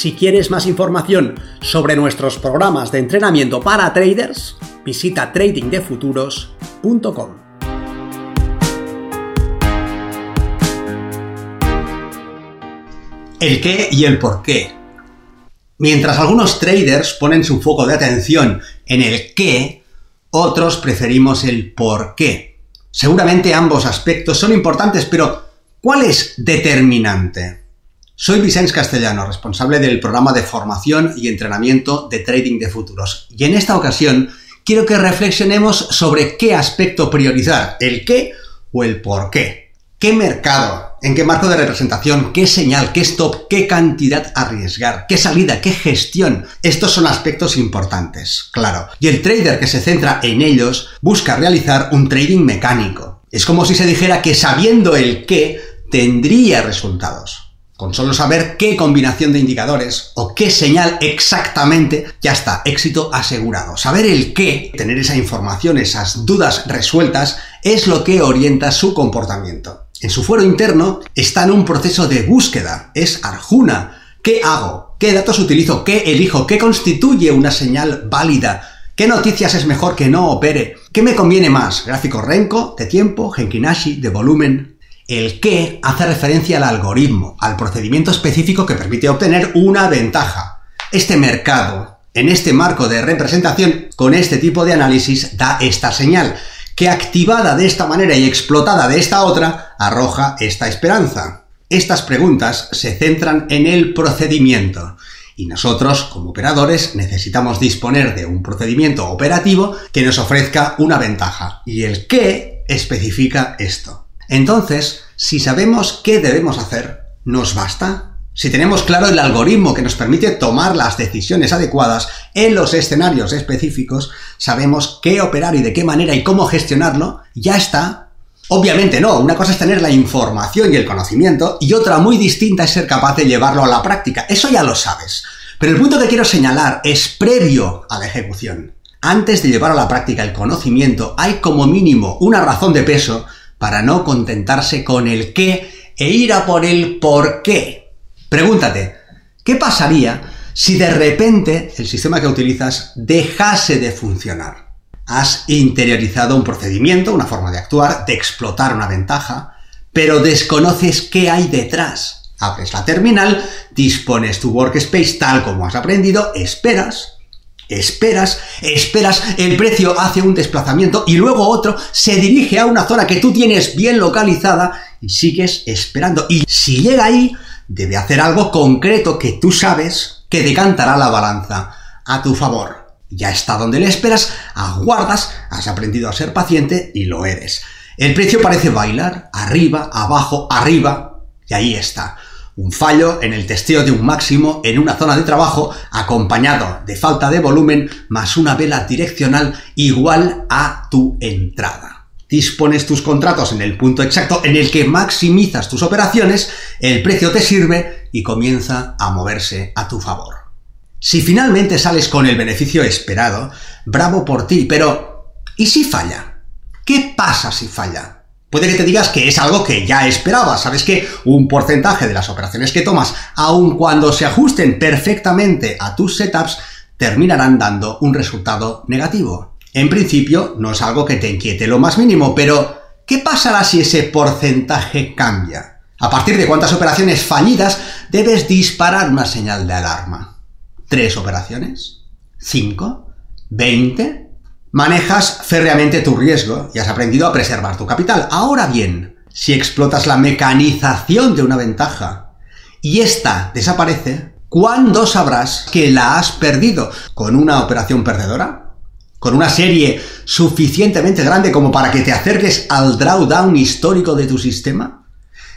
Si quieres más información sobre nuestros programas de entrenamiento para traders, visita tradingdefuturos.com. El qué y el por qué. Mientras algunos traders ponen su foco de atención en el qué, otros preferimos el por qué. Seguramente ambos aspectos son importantes, pero ¿cuál es determinante? Soy Vicente Castellano, responsable del programa de formación y entrenamiento de trading de futuros. Y en esta ocasión quiero que reflexionemos sobre qué aspecto priorizar, el qué o el por qué. ¿Qué mercado? ¿En qué marco de representación? ¿Qué señal? ¿Qué stop? ¿Qué cantidad arriesgar? ¿Qué salida? ¿Qué gestión? Estos son aspectos importantes, claro. Y el trader que se centra en ellos busca realizar un trading mecánico. Es como si se dijera que sabiendo el qué tendría resultados. Con solo saber qué combinación de indicadores o qué señal exactamente, ya está, éxito asegurado. Saber el qué, tener esa información, esas dudas resueltas, es lo que orienta su comportamiento. En su fuero interno está en un proceso de búsqueda, es Arjuna. ¿Qué hago? ¿Qué datos utilizo? ¿Qué elijo? ¿Qué constituye una señal válida? ¿Qué noticias es mejor que no opere? ¿Qué me conviene más? ¿Gráfico Renko, de tiempo, Henkinashi, de volumen? El qué hace referencia al algoritmo, al procedimiento específico que permite obtener una ventaja. Este mercado, en este marco de representación, con este tipo de análisis, da esta señal, que activada de esta manera y explotada de esta otra, arroja esta esperanza. Estas preguntas se centran en el procedimiento. Y nosotros, como operadores, necesitamos disponer de un procedimiento operativo que nos ofrezca una ventaja. Y el qué especifica esto. Entonces, si sabemos qué debemos hacer, ¿nos basta? Si tenemos claro el algoritmo que nos permite tomar las decisiones adecuadas en los escenarios específicos, sabemos qué operar y de qué manera y cómo gestionarlo, ya está. Obviamente no, una cosa es tener la información y el conocimiento y otra muy distinta es ser capaz de llevarlo a la práctica, eso ya lo sabes. Pero el punto que quiero señalar es previo a la ejecución. Antes de llevar a la práctica el conocimiento hay como mínimo una razón de peso para no contentarse con el qué e ir a por el por qué. Pregúntate, ¿qué pasaría si de repente el sistema que utilizas dejase de funcionar? Has interiorizado un procedimiento, una forma de actuar, de explotar una ventaja, pero desconoces qué hay detrás. Abres la terminal, dispones tu workspace tal como has aprendido, esperas, Esperas, esperas, el precio hace un desplazamiento y luego otro se dirige a una zona que tú tienes bien localizada y sigues esperando. Y si llega ahí, debe hacer algo concreto que tú sabes que decantará la balanza a tu favor. Ya está donde le esperas, aguardas, has aprendido a ser paciente y lo eres. El precio parece bailar, arriba, abajo, arriba, y ahí está un fallo en el testeo de un máximo en una zona de trabajo acompañado de falta de volumen más una vela direccional igual a tu entrada. Dispones tus contratos en el punto exacto en el que maximizas tus operaciones, el precio te sirve y comienza a moverse a tu favor. Si finalmente sales con el beneficio esperado, bravo por ti, pero ¿y si falla? ¿Qué pasa si falla? Puede que te digas que es algo que ya esperabas. Sabes que un porcentaje de las operaciones que tomas, aun cuando se ajusten perfectamente a tus setups, terminarán dando un resultado negativo. En principio, no es algo que te inquiete lo más mínimo, pero ¿qué pasará si ese porcentaje cambia? A partir de cuántas operaciones fallidas debes disparar una señal de alarma. ¿Tres operaciones? ¿Cinco? ¿Veinte? Manejas férreamente tu riesgo y has aprendido a preservar tu capital. Ahora bien, si explotas la mecanización de una ventaja y esta desaparece, ¿cuándo sabrás que la has perdido? ¿Con una operación perdedora? ¿Con una serie suficientemente grande como para que te acerques al drawdown histórico de tu sistema?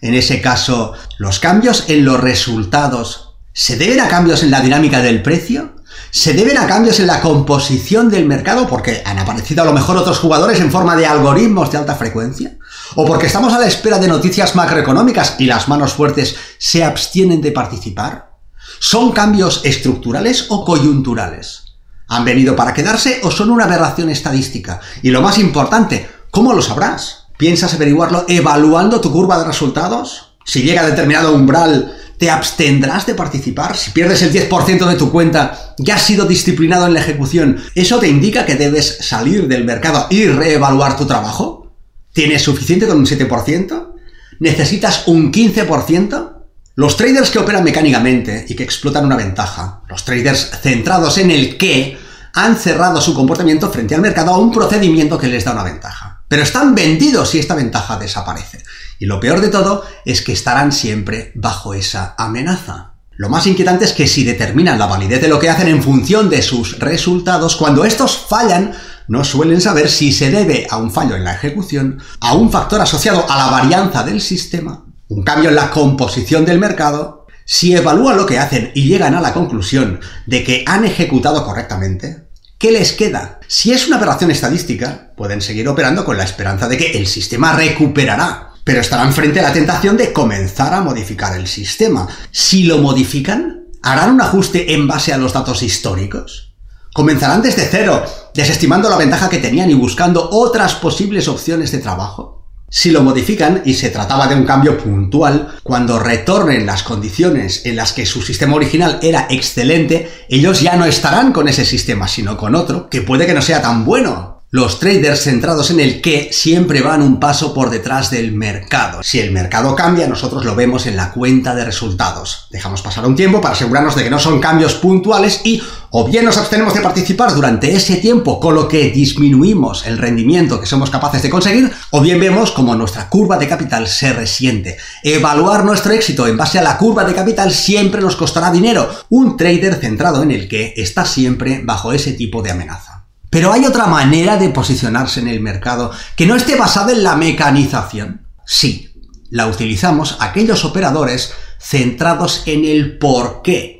En ese caso, los cambios en los resultados ¿Se deben a cambios en la dinámica del precio? ¿Se deben a cambios en la composición del mercado porque han aparecido a lo mejor otros jugadores en forma de algoritmos de alta frecuencia? ¿O porque estamos a la espera de noticias macroeconómicas y las manos fuertes se abstienen de participar? ¿Son cambios estructurales o coyunturales? ¿Han venido para quedarse o son una aberración estadística? Y lo más importante, ¿cómo lo sabrás? ¿Piensas averiguarlo evaluando tu curva de resultados? Si llega a determinado umbral, ¿te abstendrás de participar? Si pierdes el 10% de tu cuenta, ya has sido disciplinado en la ejecución, ¿eso te indica que debes salir del mercado y reevaluar tu trabajo? ¿Tienes suficiente con un 7%? ¿Necesitas un 15%? Los traders que operan mecánicamente y que explotan una ventaja, los traders centrados en el qué, han cerrado su comportamiento frente al mercado a un procedimiento que les da una ventaja. Pero están vendidos si esta ventaja desaparece. Y lo peor de todo es que estarán siempre bajo esa amenaza. Lo más inquietante es que si determinan la validez de lo que hacen en función de sus resultados, cuando estos fallan, no suelen saber si se debe a un fallo en la ejecución, a un factor asociado a la varianza del sistema un cambio en la composición del mercado, si evalúan lo que hacen y llegan a la conclusión de que han ejecutado correctamente, ¿qué les queda? Si es una aberración estadística, pueden seguir operando con la esperanza de que el sistema recuperará, pero estarán frente a la tentación de comenzar a modificar el sistema. Si lo modifican, ¿harán un ajuste en base a los datos históricos? ¿Comenzarán desde cero, desestimando la ventaja que tenían y buscando otras posibles opciones de trabajo? Si lo modifican y se trataba de un cambio puntual, cuando retornen las condiciones en las que su sistema original era excelente, ellos ya no estarán con ese sistema, sino con otro, que puede que no sea tan bueno. Los traders centrados en el qué siempre van un paso por detrás del mercado. Si el mercado cambia, nosotros lo vemos en la cuenta de resultados. Dejamos pasar un tiempo para asegurarnos de que no son cambios puntuales y o bien nos abstenemos de participar durante ese tiempo, con lo que disminuimos el rendimiento que somos capaces de conseguir, o bien vemos como nuestra curva de capital se resiente. Evaluar nuestro éxito en base a la curva de capital siempre nos costará dinero. Un trader centrado en el que está siempre bajo ese tipo de amenaza. Pero hay otra manera de posicionarse en el mercado que no esté basada en la mecanización. Sí, la utilizamos aquellos operadores centrados en el por qué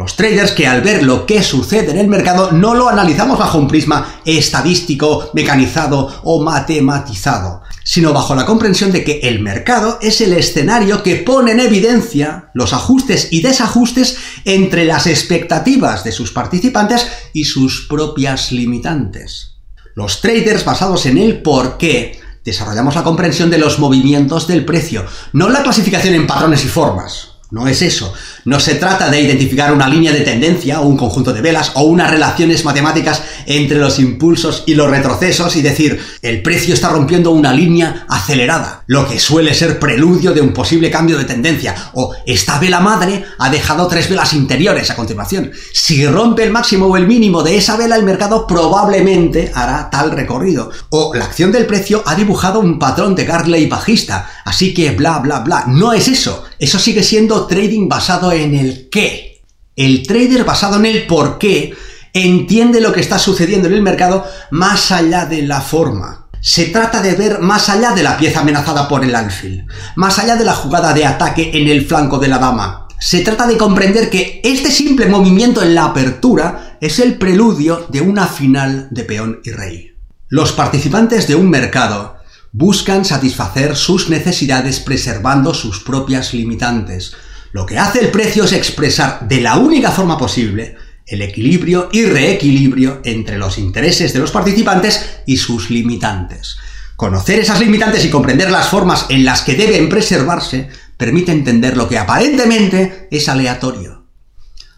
los traders que al ver lo que sucede en el mercado no lo analizamos bajo un prisma estadístico, mecanizado o matematizado, sino bajo la comprensión de que el mercado es el escenario que pone en evidencia los ajustes y desajustes entre las expectativas de sus participantes y sus propias limitantes. Los traders basados en el por qué desarrollamos la comprensión de los movimientos del precio, no la clasificación en patrones y formas. No es eso. No se trata de identificar una línea de tendencia o un conjunto de velas o unas relaciones matemáticas entre los impulsos y los retrocesos y decir el precio está rompiendo una línea acelerada, lo que suele ser preludio de un posible cambio de tendencia, o esta vela madre ha dejado tres velas interiores a continuación. Si rompe el máximo o el mínimo de esa vela, el mercado probablemente hará tal recorrido. O la acción del precio ha dibujado un patrón de Gartley bajista, así que bla bla bla. No es eso. Eso sigue siendo trading basado en el qué. El trader basado en el por qué entiende lo que está sucediendo en el mercado más allá de la forma. Se trata de ver más allá de la pieza amenazada por el alfil, más allá de la jugada de ataque en el flanco de la dama. Se trata de comprender que este simple movimiento en la apertura es el preludio de una final de peón y rey. Los participantes de un mercado buscan satisfacer sus necesidades preservando sus propias limitantes. Lo que hace el precio es expresar de la única forma posible el equilibrio y reequilibrio entre los intereses de los participantes y sus limitantes. Conocer esas limitantes y comprender las formas en las que deben preservarse permite entender lo que aparentemente es aleatorio.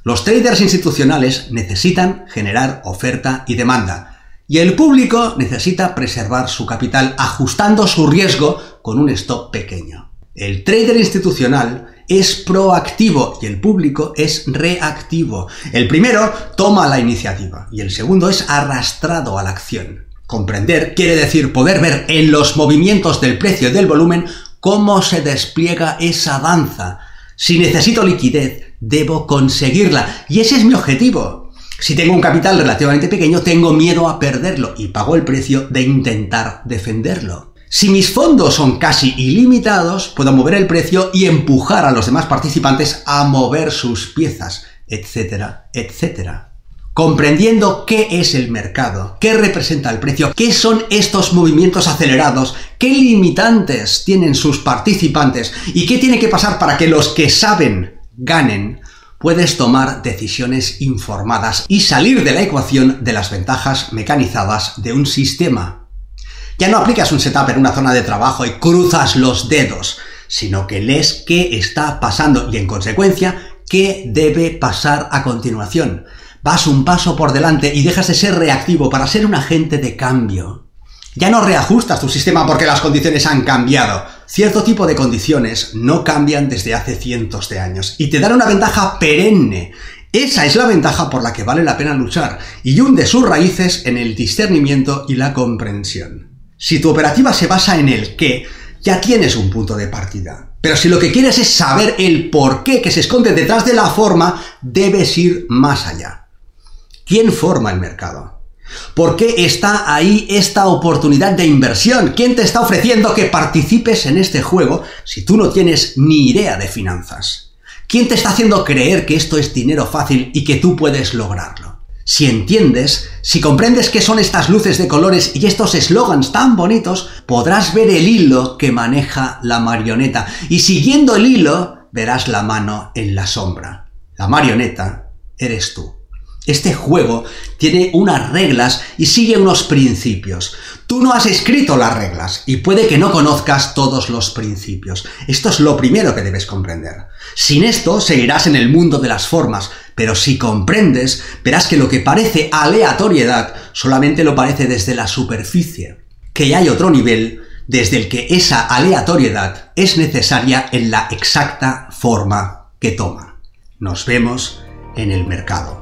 Los traders institucionales necesitan generar oferta y demanda, y el público necesita preservar su capital ajustando su riesgo con un stop pequeño. El trader institucional es proactivo y el público es reactivo. El primero toma la iniciativa y el segundo es arrastrado a la acción. Comprender quiere decir poder ver en los movimientos del precio y del volumen cómo se despliega esa danza. Si necesito liquidez, debo conseguirla. Y ese es mi objetivo. Si tengo un capital relativamente pequeño, tengo miedo a perderlo y pago el precio de intentar defenderlo. Si mis fondos son casi ilimitados, puedo mover el precio y empujar a los demás participantes a mover sus piezas, etcétera, etcétera comprendiendo qué es el mercado, qué representa el precio, qué son estos movimientos acelerados, qué limitantes tienen sus participantes y qué tiene que pasar para que los que saben ganen, puedes tomar decisiones informadas y salir de la ecuación de las ventajas mecanizadas de un sistema. Ya no aplicas un setup en una zona de trabajo y cruzas los dedos, sino que lees qué está pasando y en consecuencia qué debe pasar a continuación vas un paso por delante y dejas de ser reactivo para ser un agente de cambio. Ya no reajustas tu sistema porque las condiciones han cambiado. Cierto tipo de condiciones no cambian desde hace cientos de años y te dan una ventaja perenne. Esa es la ventaja por la que vale la pena luchar y hunde sus raíces en el discernimiento y la comprensión. Si tu operativa se basa en el qué, ya tienes un punto de partida. Pero si lo que quieres es saber el por qué que se esconde detrás de la forma, debes ir más allá. ¿Quién forma el mercado? ¿Por qué está ahí esta oportunidad de inversión? ¿Quién te está ofreciendo que participes en este juego si tú no tienes ni idea de finanzas? ¿Quién te está haciendo creer que esto es dinero fácil y que tú puedes lograrlo? Si entiendes, si comprendes qué son estas luces de colores y estos eslogans tan bonitos, podrás ver el hilo que maneja la marioneta y siguiendo el hilo verás la mano en la sombra. La marioneta eres tú. Este juego tiene unas reglas y sigue unos principios. Tú no has escrito las reglas y puede que no conozcas todos los principios. Esto es lo primero que debes comprender. Sin esto seguirás en el mundo de las formas, pero si comprendes, verás que lo que parece aleatoriedad solamente lo parece desde la superficie, que hay otro nivel desde el que esa aleatoriedad es necesaria en la exacta forma que toma. Nos vemos en el mercado.